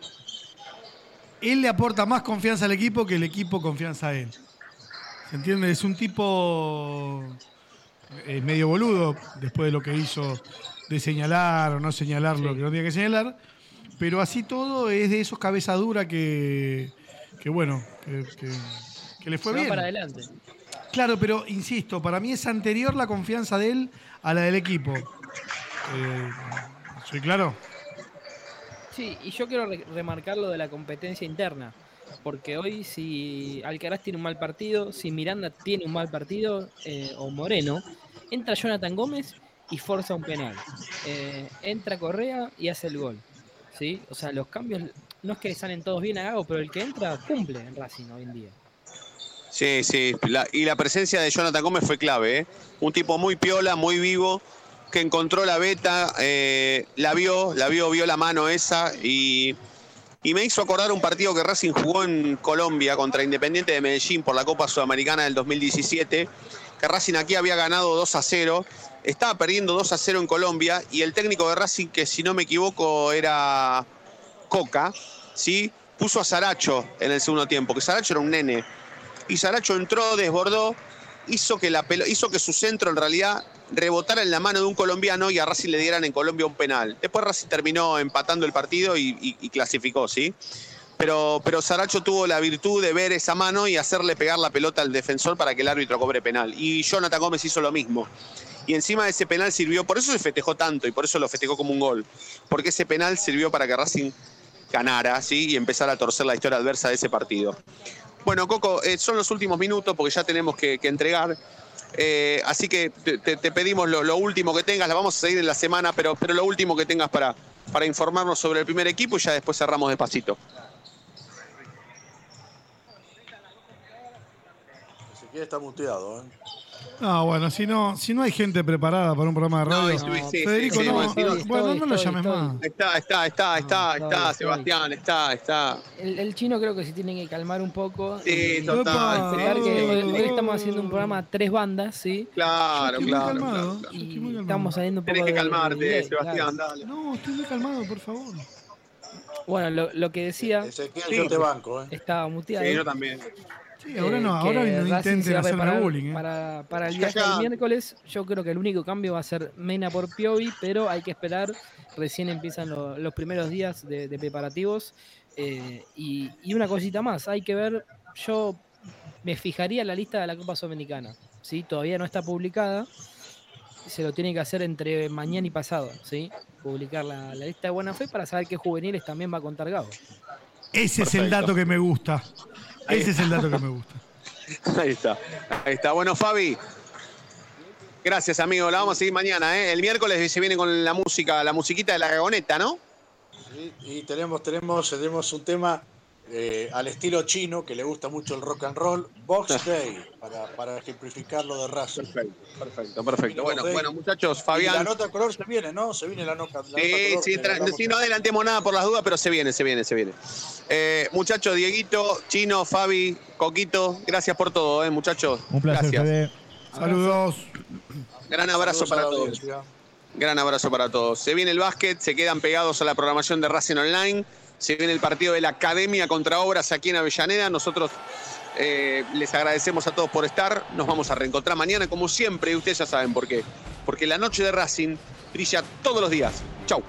él le aporta más confianza al equipo que el equipo confianza a él. ¿Se entiende? Es un tipo eh, medio boludo después de lo que hizo de señalar o no señalar lo que no tenía que señalar. Pero así todo es de esos cabeza dura que, que bueno, que, que- que le fue Se va bien. para adelante. Claro, pero insisto, para mí es anterior la confianza de él a la del equipo. Eh, ¿Soy claro? Sí, y yo quiero re- remarcar lo de la competencia interna. Porque hoy si Alcaraz tiene un mal partido, si Miranda tiene un mal partido, eh, o Moreno, entra Jonathan Gómez y forza un penal. Eh, entra Correa y hace el gol. ¿sí? O sea, los cambios no es que salen todos bien a Gago, pero el que entra cumple en Racing hoy en día. Sí, sí. la- y la presencia de Jonathan Gómez fue clave, ¿eh? Un tipo muy piola, muy vivo, que encontró la beta, eh, la vio, la vio, vio la mano esa y, y me hizo acordar un partido que Racing jugó en Colombia contra Independiente de Medellín por la Copa Sudamericana del 2017, que Racing aquí había ganado 2 a 0, estaba perdiendo 2 a 0 en Colombia y el técnico de Racing, que si no me equivoco era Coca, ¿sí? puso a Saracho en el segundo tiempo, que Saracho era un nene y Saracho entró, desbordó, hizo que, la hizo que su centro en realidad rebotara en la mano de un colombiano y a Racing le dieran en Colombia un penal. Después Racing terminó empatando el partido y, clasificó, ¿sí? Pero, pero Saracho tuvo la virtud de ver esa mano y hacerle pegar la pelota al defensor para que el árbitro cobre penal. Y Jonathan Gómez hizo lo mismo. Y encima de ese penal sirvió, por eso se festejó tanto y por eso lo festejó como un gol. Porque ese penal sirvió para que Racing ganara, ¿sí? Y empezara a torcer la historia adversa de ese partido. Bueno, Coco, eh, son los últimos minutos porque ya tenemos que entregar. Eh, así que te, pedimos lo, último que tengas, la vamos a seguir en la semana, pero, pero lo último que tengas para, para informarnos sobre el primer equipo y ya después cerramos despacito. Ezequiel está muteado, ¿eh? No, bueno, si no, si no hay gente preparada para un programa de radio. sí, sí, Federico, sí, no, sí, sí, bueno, no lo llames más. Está, está, está, está, está, estoy. Sebastián, está, está. El, el chino creo que se tiene que calmar un poco. Sí, y total, respetar sí. que hoy, hoy estamos haciendo un programa a tres bandas, ¿sí? Claro, Estoy muy claro, calmado, claro, Y estoy muy calmado. estamos saliendo un poco Tenés que de- calmarte, de- Sebastián, claro. dale. No, estoy muy calmado, por favor. Bueno, lo, lo que decía Ezequiel, Sí. yo te banco, ¿eh? estaba muteado. Sí, yo también. Sí, ahora eh, no, ahora que no intenten se va a hacerme preparar bullying. ¿eh? Para, para el viaje del miércoles, yo creo que el único cambio va a ser Mena por Piovi, pero hay que esperar. Recién empiezan lo- los primeros días de, de preparativos. eh, y, y una cosita más, hay que ver, yo me fijaría en la lista de la Copa Sudamericana. ¿sí? Todavía no está publicada. Se lo tiene que hacer entre mañana y pasado, ¿sí? Publicar la, la lista de buena fe para saber qué juveniles también va a contar Gago. Ese es el dato que me gusta. Ahí Ese es el dato que me gusta. Ahí está, ahí está. Bueno, Fabi. Gracias, amigo. La vamos a seguir mañana, ¿eh? El miércoles se viene con la música, la musiquita de la gagoneta, ¿no? Sí, Y tenemos, tenemos, tenemos un tema eh, al estilo chino que le gusta mucho el rock and roll, Box Day, para, para ejemplificar lo de Racing. Perfecto, perfecto, perfecto. Bueno, Day. bueno, muchachos, Y la Fabián. nota color se viene, ¿no? Se viene la nota. la nota Sí, color sí, no adelantemos nada por las dudas, pero se viene, se viene, se viene. Eh, muchachos, Dieguito, Chino, Fabi, Coquito, gracias por todo, eh, muchachos. Un placer, gracias. Saludos. Gran abrazo Saludos para todos. audiencia. Gran abrazo para todos. Se viene el básquet, se quedan pegados a la programación de Racing Online. Se viene el partido de la Academia contra Obras aquí en Avellaneda. Nosotros eh, les agradecemos a todos por estar. Nos vamos a reencontrar mañana, como siempre, y ustedes ya saben por qué. Porque la noche de Racing brilla todos los días. Chau.